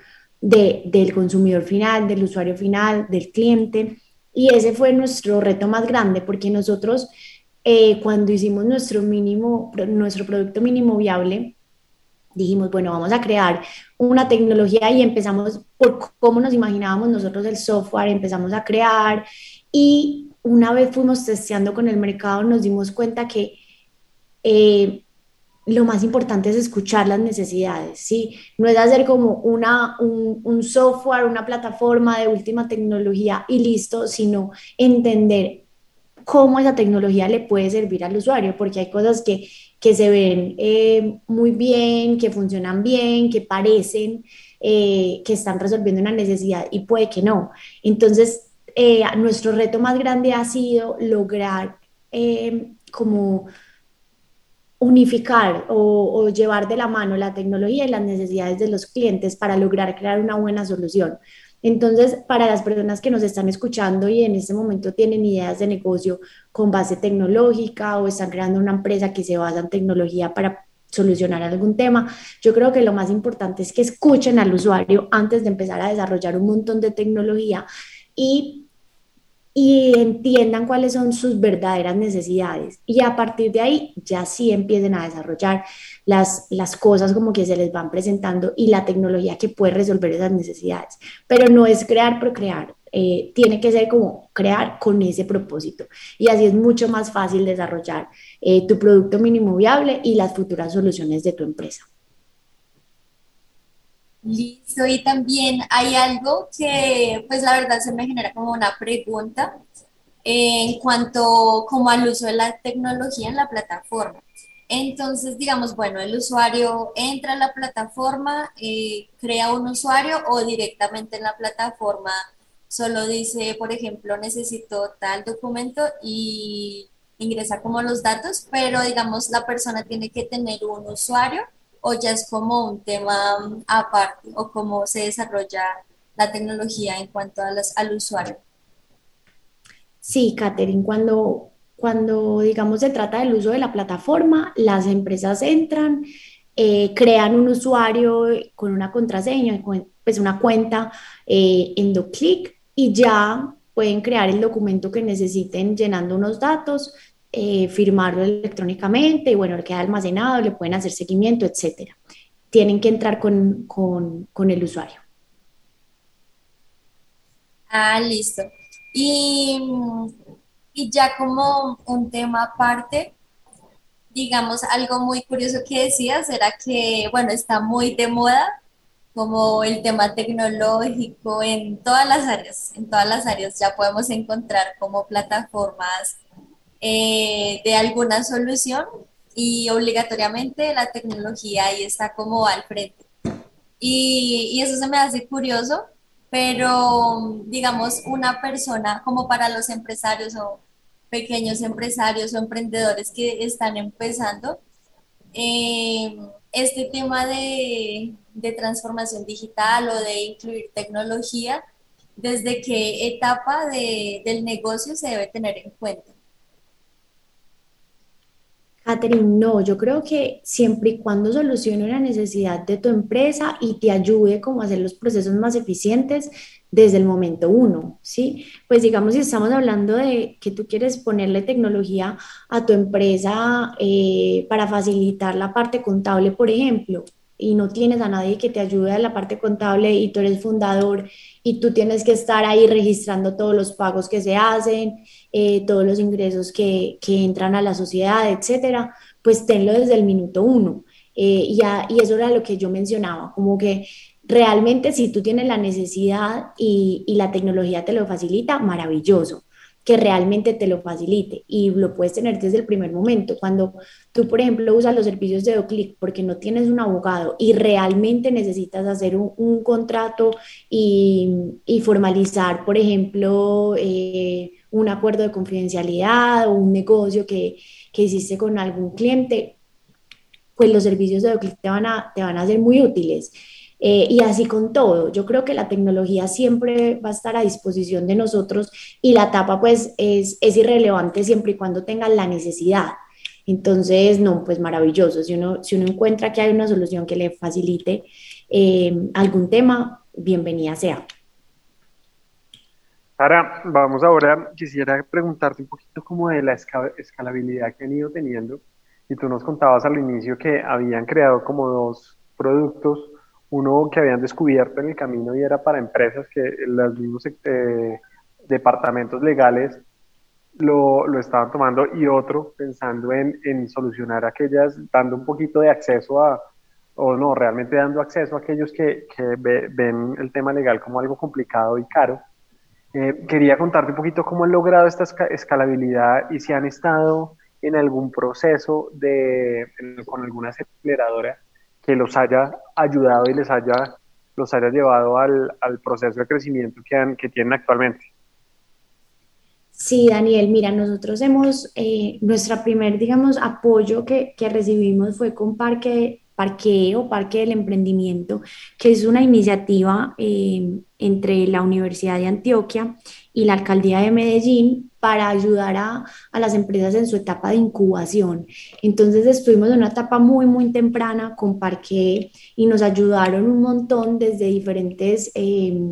de, del consumidor final, del usuario final, del cliente. Y ese fue nuestro reto más grande, porque nosotros eh, cuando hicimos nuestro mínimo, nuestro producto mínimo viable, dijimos, bueno, vamos a crear una tecnología y empezamos por cómo nos imaginábamos nosotros el software, empezamos a crear y una vez fuimos testeando con el mercado, nos dimos cuenta que eh, lo más importante es escuchar las necesidades, ¿sí? No es hacer como una, un, un, software, una plataforma de última tecnología y listo, sino entender cómo esa tecnología le puede servir al usuario, porque hay cosas que, que se ven eh, muy bien, que funcionan bien, que parecen eh, que están resolviendo una necesidad y puede que no. Entonces, eh, nuestro reto más grande ha sido lograr como unificar o, llevar de la mano la tecnología y las necesidades de los clientes para lograr crear una buena solución. Entonces, para las personas que nos están escuchando y en este momento tienen ideas de negocio con base tecnológica o están creando una empresa que se basa en tecnología para solucionar algún tema, yo creo que lo más importante es que escuchen al usuario antes de empezar a desarrollar un montón de tecnología y y entiendan cuáles son sus verdaderas necesidades. Y a partir de ahí ya sí empiecen a desarrollar las, las cosas como que se les van presentando y la tecnología que puede resolver esas necesidades. Pero no es crear por crear, eh, tiene que ser como crear con ese propósito. Y así es mucho más fácil desarrollar eh, tu producto mínimo viable y las futuras soluciones de tu empresa. Listo, y también hay algo que pues la verdad se me genera como una pregunta en cuanto como al uso de la tecnología en la plataforma. Entonces, digamos, bueno, el usuario entra a la plataforma, eh, crea un usuario o directamente en la plataforma solo dice, por ejemplo, necesito tal documento y ingresa como los datos, pero digamos, la persona tiene que tener un usuario o ya es como un tema aparte o cómo se desarrolla la tecnología en cuanto a las, al usuario? Sí, Catherine, cuando, cuando digamos se trata del uso de la plataforma, las empresas entran, eh, crean un usuario con una contraseña, pues una cuenta eh, en DoClick y ya pueden crear el documento que necesiten llenando unos datos, eh, firmarlo electrónicamente y bueno, le queda almacenado, le pueden hacer seguimiento, etcétera. Tienen que entrar con, con, con el usuario. Ah, listo. Y, y ya como un tema aparte, digamos, algo muy curioso que decías era que, bueno, está muy de moda como el tema tecnológico en todas las áreas, en todas las áreas ya podemos encontrar como plataformas eh, de alguna solución y obligatoriamente la tecnología ahí está como al frente. Y, y eso se me hace curioso, pero digamos una persona como para los empresarios o pequeños empresarios o emprendedores que están empezando, eh, este tema de, de, transformación digital o de incluir tecnología, ¿desde qué etapa de, del negocio se debe tener en cuenta? Catherine, no, yo creo que siempre y cuando solucione una necesidad de tu empresa y te ayude como a hacer los procesos más eficientes desde el momento uno, ¿sí? Pues digamos, si estamos hablando de que tú quieres ponerle tecnología a tu empresa eh, para facilitar la parte contable, por ejemplo, y no tienes a nadie que te ayude a la parte contable y tú eres fundador y tú tienes que estar ahí registrando todos los pagos que se hacen, eh, todos los ingresos que, que, entran a la sociedad, etcétera, pues tenlo desde el minuto uno. Eh, y, a, y, eso era lo que yo mencionaba, como que realmente si tú tienes la necesidad y, y la tecnología te lo facilita, maravilloso que realmente te lo facilite y lo puedes tener desde el primer momento. Cuando tú, por ejemplo, usas los servicios de DoClick porque no tienes un abogado y realmente necesitas hacer un, contrato y, y, formalizar, por ejemplo, eh, un acuerdo de confidencialidad o un negocio que, que hiciste con algún cliente, pues los servicios de DoClick te van a, te van a ser muy útiles. Eh, y así con todo, yo creo que la tecnología siempre va a estar a disposición de nosotros y la tapa pues es, es irrelevante siempre y cuando tenga la necesidad. Entonces, no, pues maravilloso. Si uno, si uno encuentra que hay una solución que le facilite eh, algún tema, bienvenida sea. Sara, vamos ahora, quisiera preguntarte un poquito como de la escalabilidad que han ido teniendo. Y tú nos contabas al inicio que habían creado como dos productos uno que habían descubierto en el camino y era para empresas que los mismos eh, departamentos legales lo, lo, estaban tomando y otro pensando en, en, solucionar aquellas, dando un poquito de acceso a, o no, realmente dando acceso a aquellos que, que ve, ven el tema legal como algo complicado y caro. Eh, quería contarte un poquito cómo han logrado esta escalabilidad y si han estado en algún proceso de, con alguna aceleradora que los haya ayudado y les haya, los haya llevado al, proceso de crecimiento que, tienen actualmente. Sí, Daniel, mira, nosotros hemos, eh, nuestra primer, digamos, apoyo que, que recibimos fue con Parque, Parque o Parque del Emprendimiento, que es una iniciativa eh, entre la Universidad de Antioquia y la Alcaldía de Medellín para ayudar a, a, las empresas en su etapa de incubación. Entonces estuvimos en una etapa muy, muy temprana con Parque y nos ayudaron un montón desde diferentes, eh,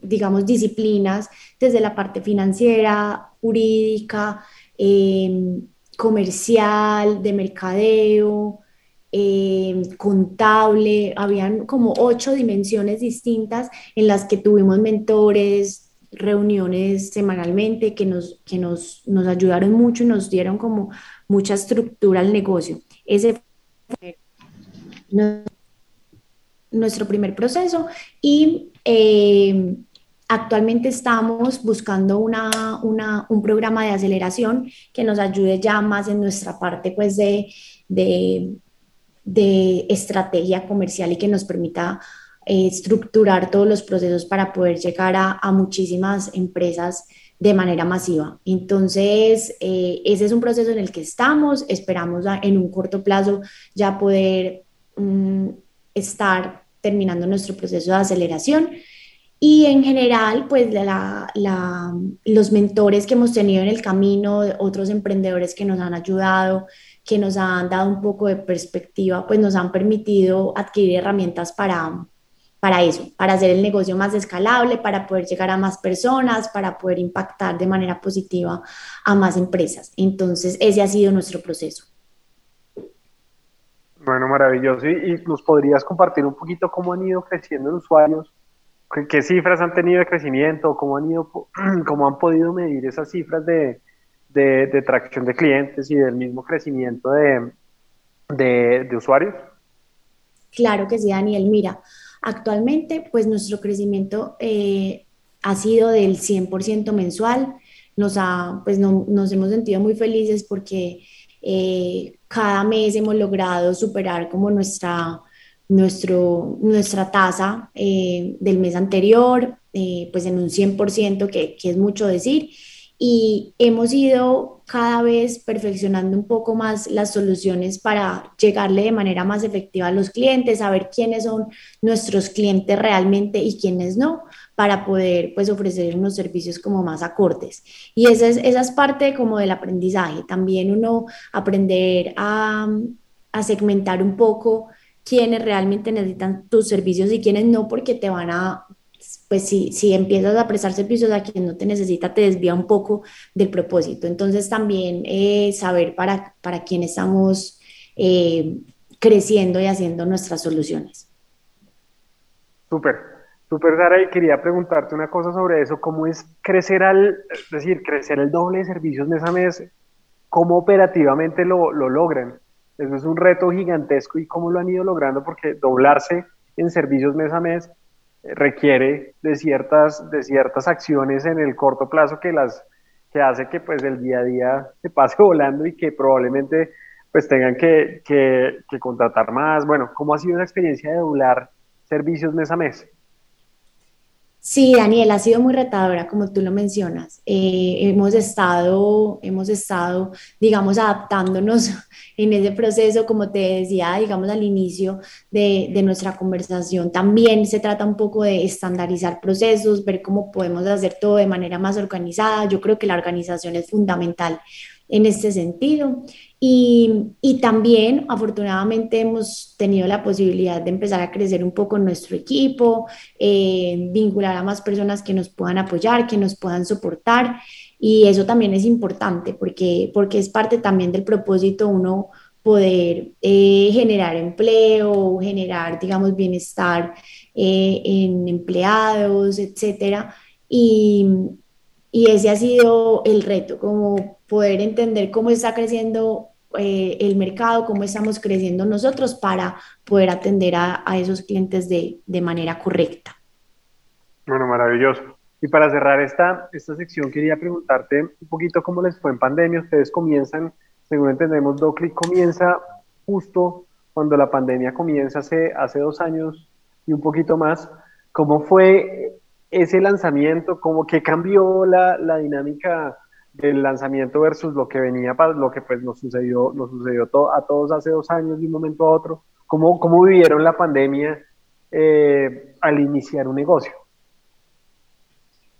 digamos, disciplinas, desde la parte financiera, jurídica, eh, comercial, de mercadeo, eh, contable, habían como ocho dimensiones distintas en las que tuvimos mentores, reuniones semanalmente que, nos, que nos, nos ayudaron mucho y nos dieron como mucha estructura al negocio. Ese fue nuestro primer proceso y eh, actualmente estamos buscando una, una, un programa de aceleración que nos ayude ya más en nuestra parte pues de, de, de estrategia comercial y que nos permita eh, estructurar todos los procesos para poder llegar a, a muchísimas empresas de manera masiva. Entonces, eh, ese es un proceso en el que estamos, esperamos a, en un corto plazo ya poder um, estar terminando nuestro proceso de aceleración. Y en general, pues la, la, los mentores que hemos tenido en el camino, otros emprendedores que nos han ayudado, que nos han dado un poco de perspectiva, pues nos han permitido adquirir herramientas para, para eso, para hacer el negocio más escalable, para poder llegar a más personas, para poder impactar de manera positiva a más empresas. Entonces, ese ha sido nuestro proceso. Bueno, maravilloso. ¿Y, nos podrías compartir un poquito cómo han ido creciendo los usuarios? ¿Qué, ¿Qué, cifras han tenido de crecimiento? ¿Cómo han, ido, cómo han podido medir esas cifras de, de, de tracción de clientes y del mismo crecimiento de, de, de usuarios? Claro que sí, Daniel. Mira, Actualmente, pues nuestro crecimiento eh, ha sido del 100% mensual. Nos, ha, pues no, nos hemos sentido muy felices porque eh, cada mes hemos logrado superar como nuestra, nuestro, nuestra tasa eh, del mes anterior, pues en un 100%, que, que es mucho decir y hemos ido cada vez perfeccionando un poco más las soluciones para llegarle de manera más efectiva a los clientes, saber quiénes son nuestros clientes realmente y quiénes no, para poder pues ofrecer unos servicios como más acordes. Y esa es, esa es parte como del aprendizaje, también uno aprender a, a segmentar un poco quiénes realmente necesitan tus servicios y quiénes no, porque te van a pues si, si empiezas a prestar servicios a quien no te necesita, te desvía un poco del propósito. Entonces también eh, saber para, para quién estamos eh, creciendo y haciendo nuestras soluciones. Súper, súper, Sara, y quería preguntarte una cosa sobre eso, ¿cómo es crecer al, decir, crecer el doble de servicios mes a mes? ¿Cómo operativamente lo, lo logran? Eso es un reto gigantesco y cómo lo han ido logrando porque doblarse en servicios mes a mes requiere de ciertas, de ciertas acciones en el corto plazo que las que hace que pues el día a día se pase volando y que probablemente pues tengan que, que, que contratar más. Bueno, ¿cómo ha sido esa experiencia de doblar servicios mes a mes? Sí, Daniel, ha sido muy retadora, como tú lo mencionas. Eh, hemos estado, hemos estado, digamos, adaptándonos en ese proceso, como te decía, digamos, al inicio de, de nuestra conversación. También se trata un poco de estandarizar procesos, ver cómo podemos hacer todo de manera más organizada. Yo creo que la organización es fundamental en este sentido. Y, y, también, afortunadamente, hemos tenido la posibilidad de empezar a crecer un poco nuestro equipo, eh, vincular a más personas que nos puedan apoyar, que nos puedan soportar. Y eso también es importante porque, porque es parte también del propósito uno poder eh, generar empleo, generar, digamos, bienestar eh, en empleados, etcétera. Y, y ese ha sido el reto, como poder entender cómo está creciendo eh, el mercado, cómo estamos creciendo nosotros para poder atender a, a esos clientes de, de, manera correcta. Bueno, maravilloso. Y para cerrar esta, esta sección, quería preguntarte un poquito cómo les fue en pandemia. Ustedes comienzan, según entendemos, Doclic comienza justo cuando la pandemia comienza hace, hace dos años y un poquito más. ¿Cómo fue ese lanzamiento? ¿Cómo que cambió la, la dinámica? El lanzamiento versus lo que venía para lo que pues nos sucedió, nos sucedió to a todos hace dos años de un momento a otro. ¿Cómo, cómo vivieron la pandemia eh, al iniciar un negocio?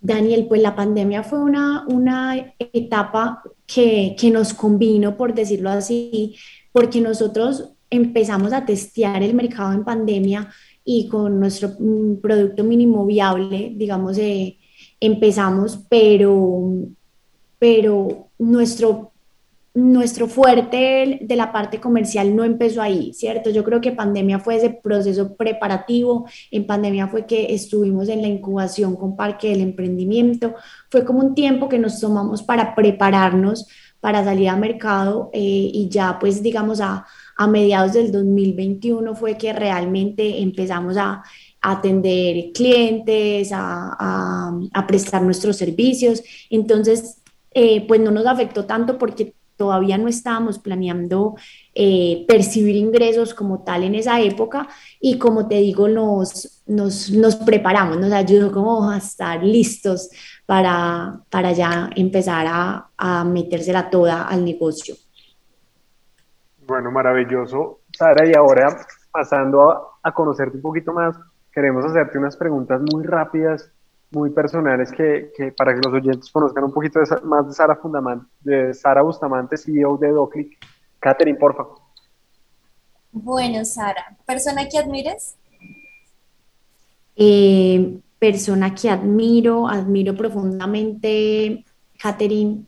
Daniel, pues la pandemia fue una, una etapa que, que nos convino, por decirlo así, porque nosotros empezamos a testear el mercado en pandemia y con nuestro producto mínimo viable, digamos, eh, empezamos, pero pero nuestro, nuestro fuerte de la parte comercial no empezó ahí, ¿cierto? Yo creo que pandemia fue ese proceso preparativo, en pandemia fue que estuvimos en la incubación con Parque del Emprendimiento, fue como un tiempo que nos tomamos para prepararnos para salir a mercado eh, y ya pues digamos a, a mediados del 2021 fue que realmente empezamos a atender clientes, a, a, a prestar nuestros servicios. Entonces, eh, pues no nos afectó tanto porque todavía no estábamos planeando eh, percibir ingresos como tal en esa época y como te digo, nos, nos, nos preparamos, nos ayudó como a estar listos para, para ya empezar a, a metérsela toda al negocio. Bueno, maravilloso, Sara, y ahora pasando a, a conocerte un poquito más, queremos hacerte unas preguntas muy rápidas muy personales que, que, para que los oyentes conozcan un poquito de, más de Sara Fundamante, de Sara Bustamante, CEO de Doclic. Catherine, por favor. Bueno, Sara, ¿persona que admires? Eh, persona que admiro, admiro profundamente, Catherine,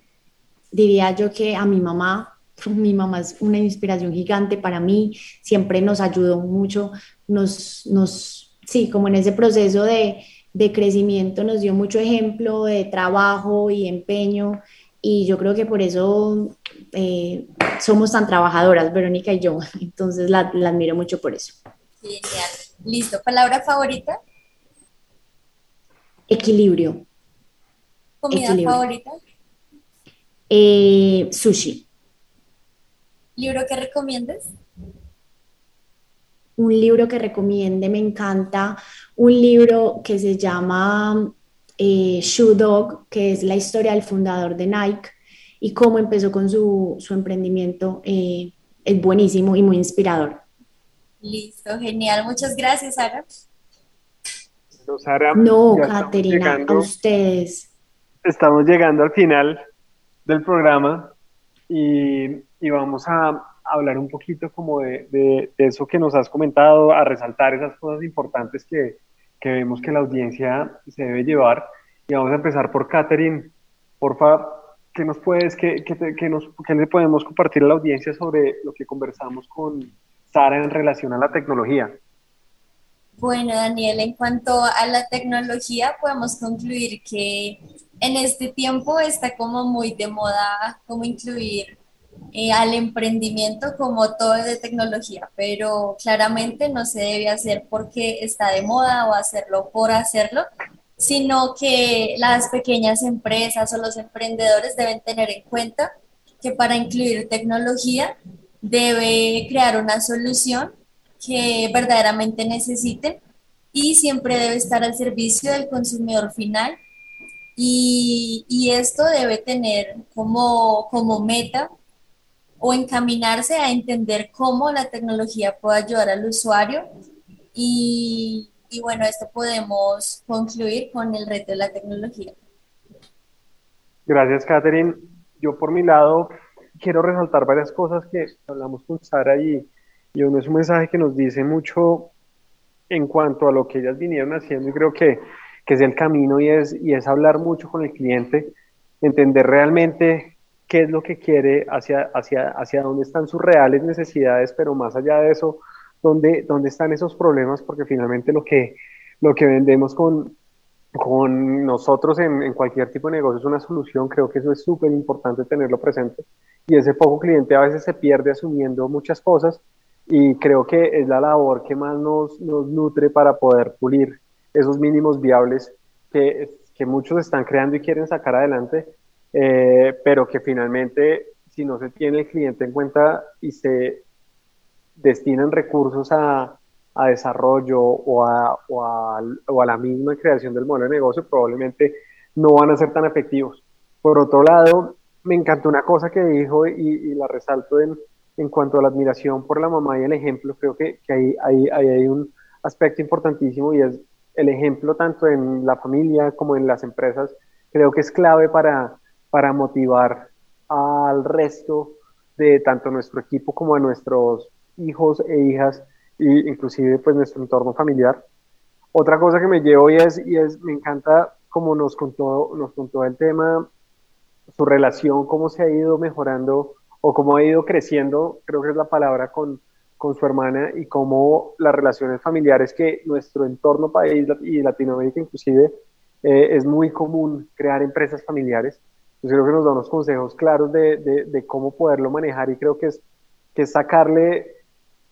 diría yo que a mi mamá, mi mamá es una inspiración gigante para mí, siempre nos ayudó mucho, nos, nos sí, como en ese proceso de, de crecimiento nos dio mucho ejemplo de trabajo y empeño y yo creo que por eso eh, somos tan trabajadoras, Verónica y yo. Entonces la, la, admiro mucho por eso. Genial. Listo. ¿Palabra favorita? Equilibrio. ¿Comida Equilibrio. favorita? Eh, sushi. ¿Libro que recomiendes? Un libro que recomiende, me encanta un libro que se llama eh, Shoe Dog, que es la historia del fundador de Nike y cómo empezó con su, su emprendimiento. Eh, es buenísimo y muy inspirador. Listo, genial. Muchas gracias, Sara. No, Sara, no Caterina, a ustedes. Estamos llegando al final del programa y, y vamos a, hablar un poquito como de, de, de, eso que nos has comentado, a resaltar esas cosas importantes que, que, vemos que la audiencia se debe llevar. Y vamos a empezar por Catherine. Porfa, ¿qué nos puedes, qué, qué, qué nos, qué le podemos compartir a la audiencia sobre lo que conversamos con Sara en relación a la tecnología? Bueno, Daniel, en cuanto a la tecnología, podemos concluir que en este tiempo está como muy de moda como incluir eh, al emprendimiento como todo de tecnología, pero claramente no se debe hacer porque está de moda o hacerlo por hacerlo, sino que las pequeñas empresas o los emprendedores deben tener en cuenta que para incluir tecnología debe crear una solución que verdaderamente necesiten y siempre debe estar al servicio del consumidor final. Y, y esto debe tener como, como meta o encaminarse a entender cómo la tecnología puede ayudar al usuario. Y, y bueno, esto podemos concluir con el reto de la tecnología. Gracias, Catherine. Yo por mi lado quiero resaltar varias cosas que hablamos con Sara y, y uno es un mensaje que nos dice mucho en cuanto a lo que ellas vinieron haciendo y creo que, que es el camino y es, y es hablar mucho con el cliente, entender realmente qué es lo que quiere, hacia, hacia, hacia dónde están sus reales necesidades, pero más allá de eso, dónde, dónde están esos problemas, porque finalmente lo que, lo que vendemos con, con nosotros en, cualquier tipo de negocio es una solución, creo que eso es súper importante tenerlo presente. Y ese poco cliente a veces se pierde asumiendo muchas cosas y creo que es la labor que más nos, nos nutre para poder pulir esos mínimos viables que, que muchos están creando y quieren sacar adelante, eh, pero que finalmente si no se tiene el cliente en cuenta y se destinan recursos a, a desarrollo o a, o, a, o a la misma creación del modelo de negocio, probablemente no van a ser tan efectivos. Por otro lado, me encantó una cosa que dijo y, y la resalto en, en cuanto a la admiración por la mamá y el ejemplo, creo que, que ahí, ahí, ahí, hay un aspecto importantísimo y es el ejemplo tanto en la familia como en las empresas, creo que es clave para, para motivar al resto de tanto nuestro equipo como a nuestros hijos e hijas e inclusive pues nuestro entorno familiar. Otra cosa que me llevo y es, y es me encanta como nos contó, nos contó el tema, su relación, cómo se ha ido mejorando o cómo ha ido creciendo, creo que es la palabra, con, con su hermana y cómo las relaciones familiares que nuestro entorno país y Latinoamérica inclusive eh, es muy común crear empresas familiares. Entonces creo que nos da unos consejos claros de, cómo poderlo manejar y creo que es, sacarle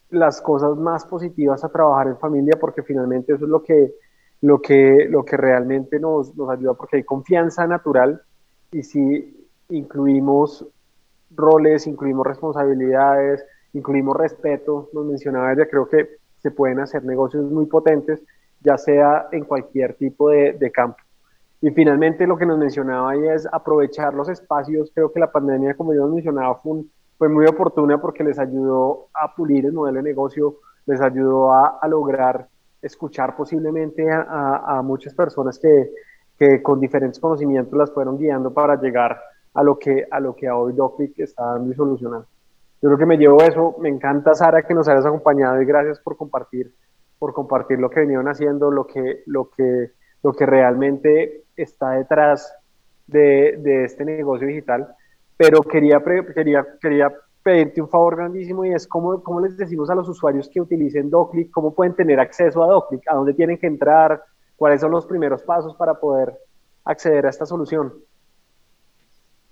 las cosas más positivas a trabajar en familia porque finalmente eso es lo que, lo que, lo que realmente nos, ayuda porque hay confianza natural y si incluimos roles, incluimos responsabilidades, incluimos respeto, nos mencionaba ella, creo que se pueden hacer negocios muy potentes, ya sea en cualquier tipo de campo. Y finalmente lo que nos mencionaba ella es aprovechar los espacios, creo que la pandemia, como yo mencionaba, fue, muy oportuna porque les ayudó a pulir el modelo de negocio, les ayudó a, lograr escuchar posiblemente a, muchas personas que, que con diferentes conocimientos las fueron guiando para llegar a lo que, a lo que hoy DocClick está dando y solucionando. Yo creo que me llevo eso. Me encanta, Sara, que nos hayas acompañado y gracias por compartir, por compartir lo que venían haciendo, lo que, lo que, lo que realmente está detrás de, este negocio digital. Pero quería, quería, quería pedirte un favor grandísimo y es cómo, cómo les decimos a los usuarios que utilicen DocClick, cómo pueden tener acceso a DocClick, a dónde tienen que entrar, cuáles son los primeros pasos para poder acceder a esta solución.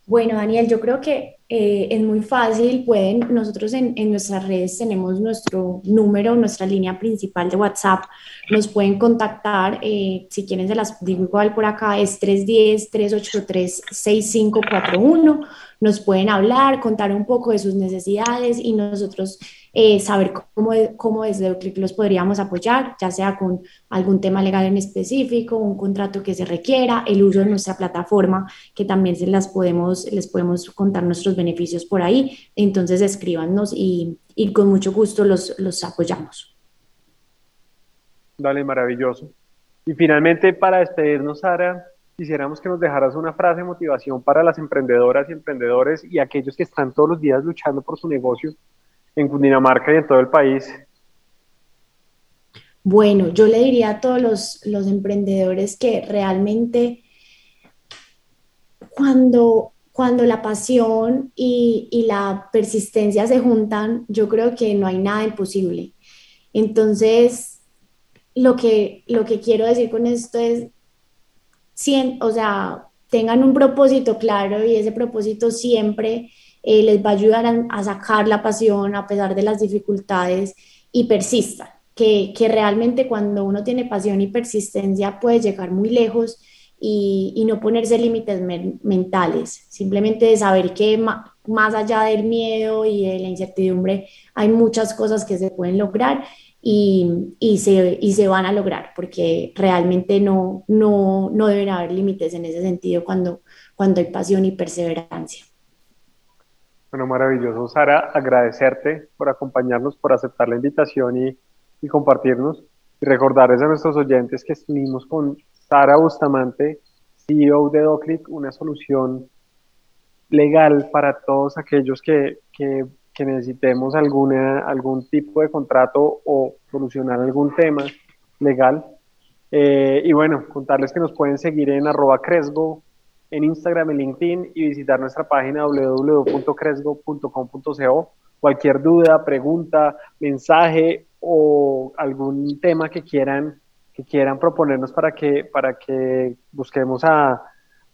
Bueno, Daniel, yo creo que eh, es muy fácil. Pueden, nosotros en, en, nuestras redes tenemos nuestro número, nuestra línea principal de WhatsApp. Nos pueden contactar, eh, si quieren se las digo igual por acá, es 310-383-6541. Nos pueden hablar, contar un poco de sus necesidades y nosotros eh, saber cómo, cómo desde Oclick los podríamos apoyar, ya sea con algún tema legal en específico, un contrato que se requiera, el uso de nuestra plataforma, que también se las podemos, les podemos contar nuestros beneficios por ahí. Entonces escríbanos y, y con mucho gusto los, los apoyamos. Dale, maravilloso. Y finalmente, para despedirnos, Sara, quisiéramos que nos dejaras una frase de motivación para las emprendedoras y emprendedores y aquellos que están todos los días luchando por su negocio en Cundinamarca y en todo el país? Bueno, yo le diría a todos los, emprendedores que realmente cuando, cuando la pasión y, y, la persistencia se juntan, yo creo que no hay nada imposible. Entonces, lo que, lo que quiero decir con esto es, o sea, tengan un propósito claro y ese propósito siempre eh, les va a ayudar a, a, sacar la pasión a pesar de las dificultades y persistan, que, que realmente cuando uno tiene pasión y persistencia puede llegar muy lejos y, y no ponerse límites me mentales, simplemente saber que más allá del miedo y de la incertidumbre hay muchas cosas que se pueden lograr y, y, se, y se van a lograr, porque realmente no, no, no deben haber límites en ese sentido cuando, cuando hay pasión y perseverancia. Bueno, maravilloso, Sara, agradecerte por acompañarnos, por aceptar la invitación y, compartirnos y recordarles a nuestros oyentes que estuvimos con Sara Bustamante, CEO de DoClick, una solución legal para todos aquellos que, que, que, necesitemos alguna, algún tipo de contrato o solucionar algún tema legal. Eh, y bueno, contarles que nos pueden seguir en arroba Cresgo, en Instagram, en LinkedIn y visitar nuestra página www.cresgo.com.co. Cualquier duda, pregunta, mensaje o algún tema que quieran, que quieran proponernos para que, para que busquemos a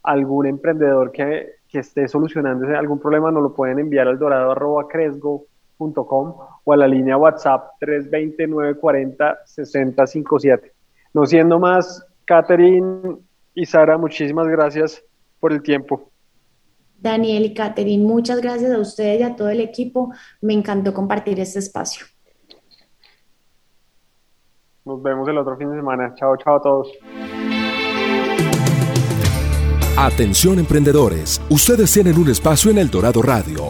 algún emprendedor que, que esté solucionando algún problema, nos lo pueden enviar al dorado.cresgo.com o a la línea WhatsApp 320-940-6057. No siendo más, Catherine y Sara, muchísimas gracias por el tiempo. Daniel y Catherine, muchas gracias a ustedes y a todo el equipo. Me encantó compartir este espacio. Nos vemos el otro fin de semana. Chao, chao a todos. Atención emprendedores, ustedes tienen un espacio en El Dorado Radio.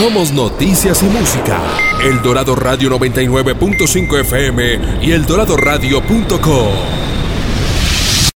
Somos noticias y música. El Dorado Radio 99.5 FM y eldoradoradio.com.